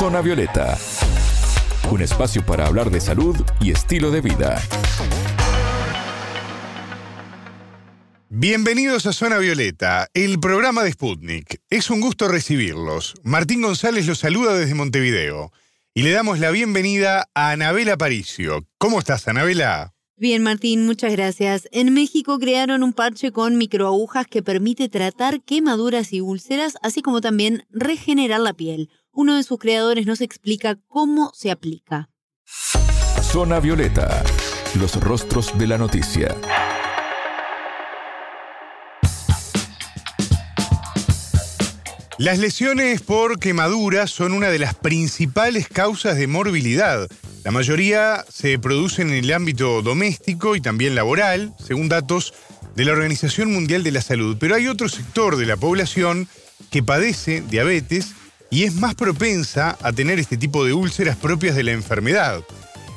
Zona Violeta, un espacio para hablar de salud y estilo de vida. Bienvenidos a Zona Violeta, el programa de Sputnik. Es un gusto recibirlos. Martín González los saluda desde Montevideo y le damos la bienvenida a Anabela Paricio. ¿Cómo estás, Anabela? Bien, Martín, muchas gracias. En México crearon un parche con microagujas que permite tratar quemaduras y úlceras, así como también regenerar la piel. Uno de sus creadores nos explica cómo se aplica. Zona Violeta, los rostros de la noticia. Las lesiones por quemaduras son una de las principales causas de morbilidad. La mayoría se producen en el ámbito doméstico y también laboral, según datos de la Organización Mundial de la Salud. Pero hay otro sector de la población que padece diabetes y es más propensa a tener este tipo de úlceras propias de la enfermedad.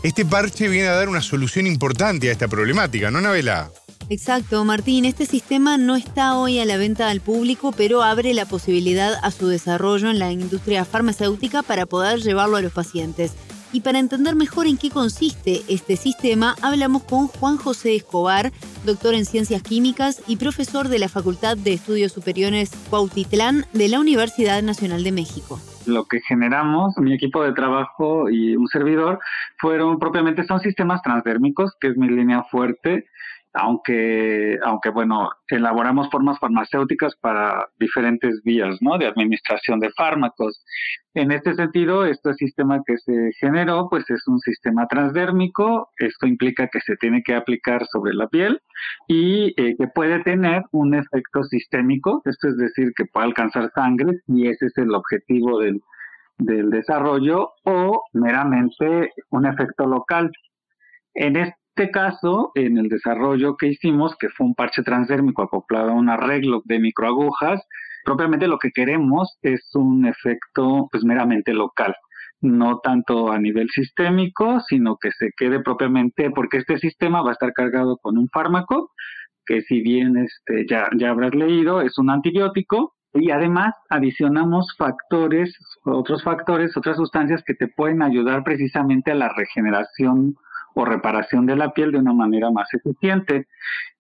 Este parche viene a dar una solución importante a esta problemática, ¿no, Navela? Exacto, Martín. Este sistema no está hoy a la venta al público, pero abre la posibilidad a su desarrollo en la industria farmacéutica para poder llevarlo a los pacientes. Y para entender mejor en qué consiste este sistema, hablamos con Juan José Escobar, doctor en ciencias químicas y profesor de la Facultad de Estudios Superiores Cuautitlán de la Universidad Nacional de México. Lo que generamos, mi equipo de trabajo y un servidor, fueron propiamente, son sistemas transdérmicos, que es mi línea fuerte, aunque, aunque bueno, elaboramos formas farmacéuticas para diferentes vías, ¿no? De administración de fármacos. En este sentido, este sistema que se generó, pues es un sistema transdérmico. Esto implica que se tiene que aplicar sobre la piel y eh, que puede tener un efecto sistémico. Esto es decir, que puede alcanzar sangre y ese es el objetivo del, del desarrollo o meramente un efecto local. En este este caso, en el desarrollo que hicimos, que fue un parche transdérmico acoplado a un arreglo de microagujas, propiamente lo que queremos es un efecto pues meramente local, no tanto a nivel sistémico, sino que se quede propiamente, porque este sistema va a estar cargado con un fármaco, que si bien este, ya, ya habrás leído, es un antibiótico, y además adicionamos factores, otros factores, otras sustancias que te pueden ayudar precisamente a la regeneración o reparación de la piel de una manera más eficiente.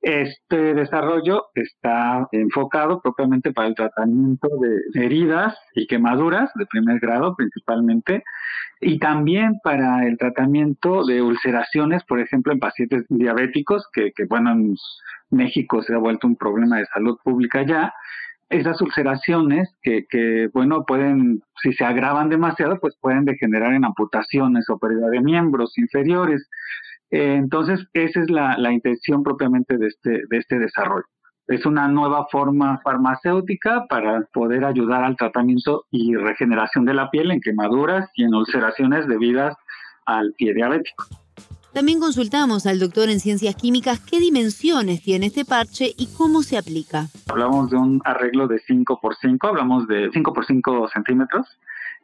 Este desarrollo está enfocado propiamente para el tratamiento de heridas y quemaduras de primer grado principalmente y también para el tratamiento de ulceraciones, por ejemplo, en pacientes diabéticos, que, que bueno, en México se ha vuelto un problema de salud pública ya, esas ulceraciones que, que, bueno, pueden, si se agravan demasiado, pues pueden degenerar en amputaciones o pérdida de miembros inferiores. Eh, entonces, esa es la, la, intención propiamente de este, de este desarrollo. Es una nueva forma farmacéutica para poder ayudar al tratamiento y regeneración de la piel en quemaduras y en ulceraciones debidas al pie diabético. También consultamos al doctor en ciencias químicas qué dimensiones tiene este parche y cómo se aplica. Hablamos de un arreglo de 5 por 5, hablamos de 5 por 5 centímetros,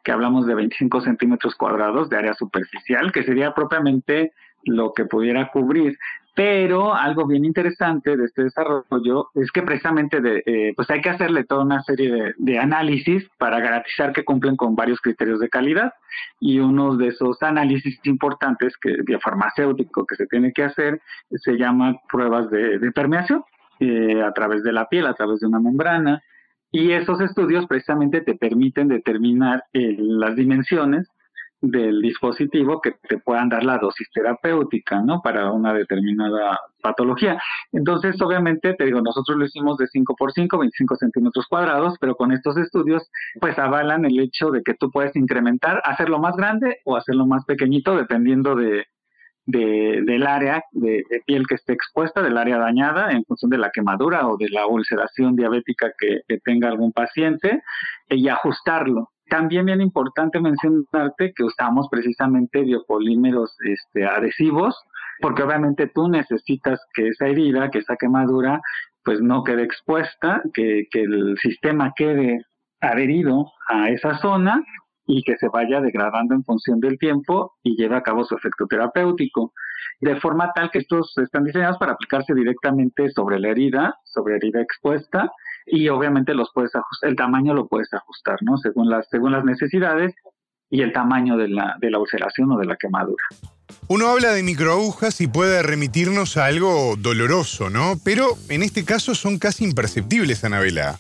que hablamos de 25 centímetros cuadrados de área superficial, que sería propiamente lo que pudiera cubrir pero algo bien interesante de este desarrollo es que precisamente de, eh, pues hay que hacerle toda una serie de, análisis para garantizar que cumplen con varios criterios de calidad. Y uno de esos análisis importantes que biofarmacéutico que se tiene que hacer se llama pruebas de, permeación eh, a través de la piel, a través de una membrana. Y esos estudios precisamente te permiten determinar eh, las dimensiones del dispositivo que te puedan dar la dosis terapéutica, ¿no? Para una determinada patología. Entonces, obviamente, te digo, nosotros lo hicimos de 5 por 5, 25 centímetros cuadrados, pero con estos estudios, pues avalan el hecho de que tú puedes incrementar, hacerlo más grande o hacerlo más pequeñito, dependiendo de, del área de, piel que esté expuesta, del área dañada, en función de la quemadura o de la ulceración diabética que, que tenga algún paciente, y ajustarlo. También bien importante mencionarte que usamos precisamente biopolímeros este, adhesivos, porque obviamente tú necesitas que esa herida, que esa quemadura, pues no quede expuesta, que, que el sistema quede adherido a esa zona y que se vaya degradando en función del tiempo y lleve a cabo su efecto terapéutico. De forma tal que estos están diseñados para aplicarse directamente sobre la herida, sobre herida expuesta, y obviamente los puedes ajustar, el tamaño lo puedes ajustar, ¿no? Según las, según las necesidades y el tamaño de la, de la ulceración o de la quemadura. Uno habla de microagujas y puede remitirnos a algo doloroso, ¿no? Pero en este caso son casi imperceptibles, Anabela.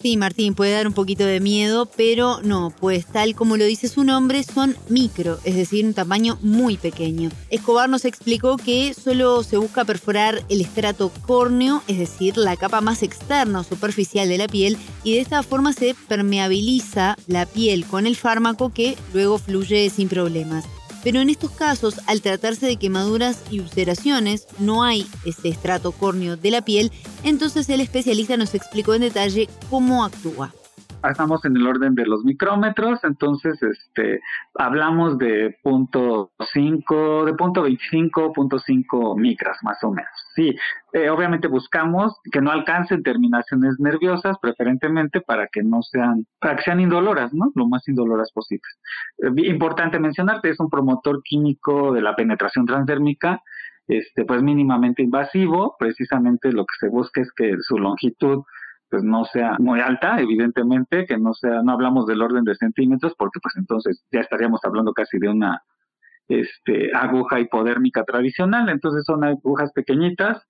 Sí, Martín, puede dar un poquito de miedo, pero no, pues tal como lo dice su nombre, son micro, es decir, un tamaño muy pequeño. Escobar nos explicó que solo se busca perforar el estrato córneo, es decir, la capa más externa o superficial de la piel, y de esta forma se permeabiliza la piel con el fármaco que luego fluye sin problemas. Pero en estos casos, al tratarse de quemaduras y ulceraciones, no hay ese estrato córneo de la piel, entonces el especialista nos explicó en detalle cómo actúa estamos en el orden de los micrómetros, entonces este hablamos de punto 5, de punto 25, punto 5 micras más o menos. Sí, eh, obviamente buscamos que no alcancen terminaciones nerviosas, preferentemente para que no sean, para que sean indoloras, ¿no? Lo más indoloras posible. Eh, importante mencionarte, es un promotor químico de la penetración transdérmica, este, pues mínimamente invasivo, precisamente lo que se busca es que su longitud pues no sea muy alta, evidentemente, que no sea, no hablamos del orden de centímetros, porque pues entonces ya estaríamos hablando casi de una este, aguja hipodérmica tradicional, entonces son agujas pequeñitas,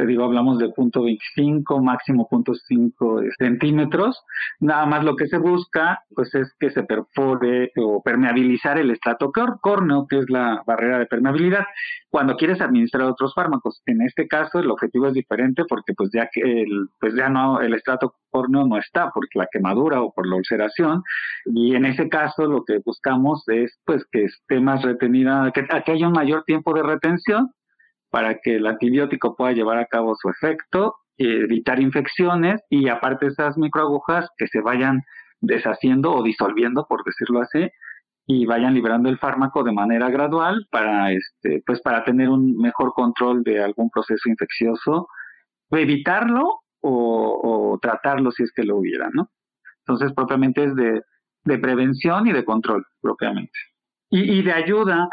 te digo, hablamos de punto 25, máximo punto 5 centímetros. Nada más lo que se busca, pues es que se perfore o permeabilizar el estrato córneo, que es la barrera de permeabilidad, cuando quieres administrar otros fármacos. En este caso, el objetivo es diferente porque pues ya que el, pues ya no, el estrato córneo no está por la quemadura o por la ulceración, y en ese caso lo que buscamos es pues que esté más retenida, que, que haya un mayor tiempo de retención para que el antibiótico pueda llevar a cabo su efecto, evitar infecciones y aparte esas microagujas que se vayan deshaciendo o disolviendo, por decirlo así, y vayan liberando el fármaco de manera gradual para este pues para tener un mejor control de algún proceso infeccioso, evitarlo o, tratarlo si es que lo hubiera, ¿no? Entonces propiamente es de, prevención y de control propiamente. Y, y de ayuda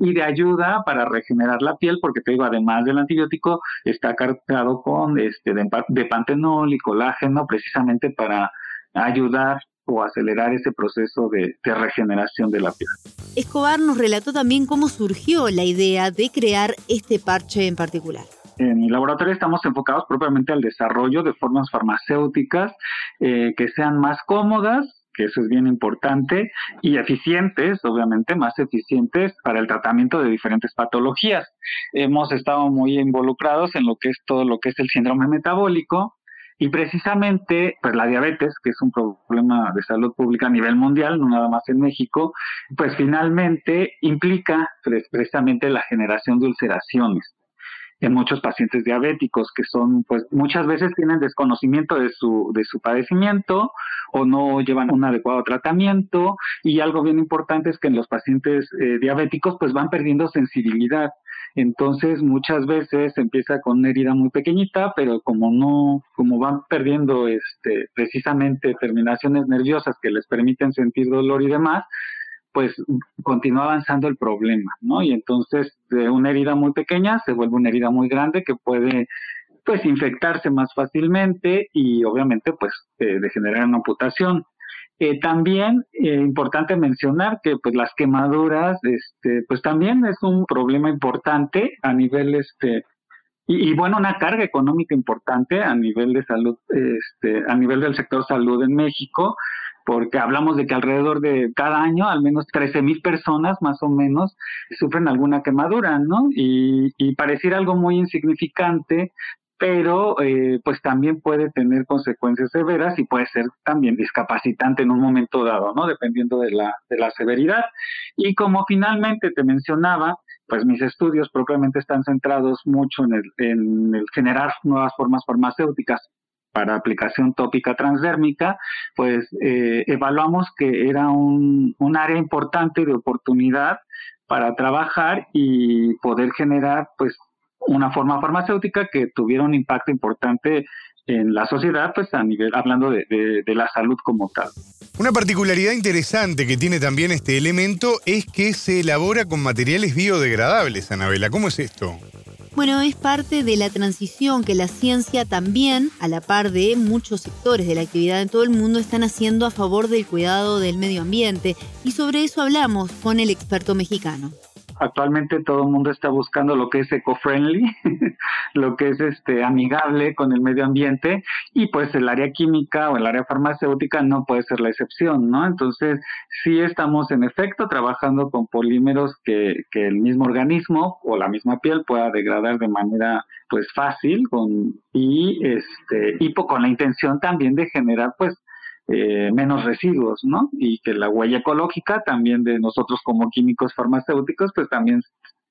y de ayuda para regenerar la piel, porque te digo, además del antibiótico, está cargado con este de, pantenol y colágeno, precisamente para ayudar o acelerar ese proceso de, de, regeneración de la piel. Escobar nos relató también cómo surgió la idea de crear este parche en particular. En mi laboratorio estamos enfocados propiamente al desarrollo de formas farmacéuticas eh, que sean más cómodas, que eso es bien importante, y eficientes, obviamente, más eficientes para el tratamiento de diferentes patologías. Hemos estado muy involucrados en lo que es todo lo que es el síndrome metabólico, y precisamente, pues la diabetes, que es un problema de salud pública a nivel mundial, no nada más en México, pues finalmente implica precisamente la generación de ulceraciones en muchos pacientes diabéticos que son, pues muchas veces tienen desconocimiento de su, de su padecimiento o no llevan un adecuado tratamiento y algo bien importante es que en los pacientes eh, diabéticos pues van perdiendo sensibilidad. Entonces muchas veces empieza con una herida muy pequeñita, pero como no, como van perdiendo este, precisamente terminaciones nerviosas que les permiten sentir dolor y demás, pues continúa avanzando el problema, ¿no? Y entonces de una herida muy pequeña se vuelve una herida muy grande que puede pues infectarse más fácilmente y obviamente pues eh, degenerar una amputación. Eh, también eh, importante mencionar que pues las quemaduras este pues también es un problema importante a nivel este y, y, bueno una carga económica importante a nivel de salud este a nivel del sector salud en México porque hablamos de que alrededor de cada año al menos 13 mil personas más o menos sufren alguna quemadura, ¿no? Y, y pareciera algo muy insignificante, pero eh, pues también puede tener consecuencias severas y puede ser también discapacitante en un momento dado, ¿no? Dependiendo de la, de la severidad. Y como finalmente te mencionaba, pues mis estudios propiamente están centrados mucho en el, en el generar nuevas formas farmacéuticas para aplicación tópica transdérmica, pues eh, evaluamos que era un, un área importante de oportunidad para trabajar y poder generar pues una forma farmacéutica que tuviera un impacto importante en la sociedad, pues a nivel, hablando de, de, de, la salud como tal. Una particularidad interesante que tiene también este elemento es que se elabora con materiales biodegradables, Anabela. ¿Cómo es esto? Bueno, es parte de la transición que la ciencia también, a la par de muchos sectores de la actividad en todo el mundo, están haciendo a favor del cuidado del medio ambiente. Y sobre eso hablamos con el experto mexicano actualmente todo el mundo está buscando lo que es eco-friendly, lo que es este amigable con el medio ambiente y pues el área química o el área farmacéutica no puede ser la excepción, ¿no? Entonces, sí estamos en efecto trabajando con polímeros que, que el mismo organismo o la misma piel pueda degradar de manera pues fácil con y este y con la intención también de generar pues eh, menos residuos, ¿no? Y que la huella ecológica también de nosotros como químicos farmacéuticos, pues también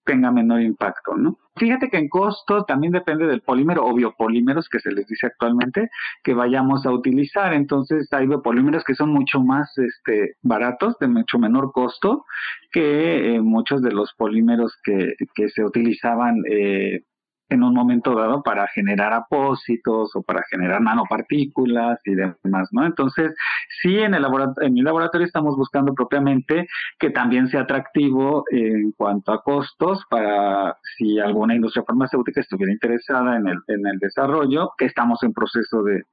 tenga menor impacto, ¿no? Fíjate que en costo también depende del polímero o biopolímeros que se les dice actualmente que vayamos a utilizar. Entonces hay biopolímeros que son mucho más este, baratos, de mucho menor costo que eh, muchos de los polímeros que, que se utilizaban eh, en un momento dado para generar apósitos o para generar nanopartículas y demás, ¿no? Entonces, sí, en el, laboratorio, en el laboratorio estamos buscando propiamente que también sea atractivo en cuanto a costos para si alguna industria farmacéutica estuviera interesada en el, en el desarrollo, que estamos en proceso de,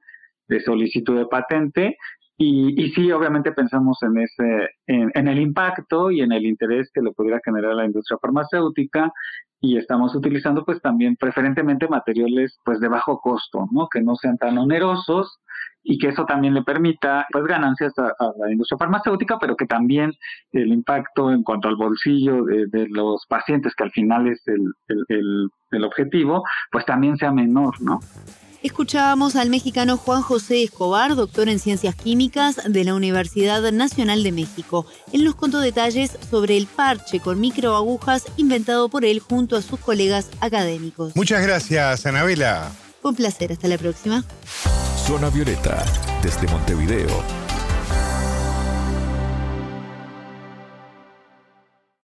de solicitud de patente, y, y, sí, obviamente pensamos en ese, en, el impacto y en el interés que le pudiera generar a la industria farmacéutica y estamos utilizando pues también preferentemente materiales pues de bajo costo, ¿no? Que no sean tan onerosos y que eso también le permita pues ganancias a, la industria farmacéutica, pero que también el impacto en cuanto al bolsillo de, los pacientes, que al final es el, el, el objetivo, pues también sea menor, ¿no? Escuchábamos al mexicano Juan José Escobar, doctor en Ciencias Químicas de la Universidad Nacional de México. Él nos contó detalles sobre el parche con microagujas inventado por él junto a sus colegas académicos. Muchas gracias, Anabela. Un placer, hasta la próxima. Zona Violeta, desde Montevideo,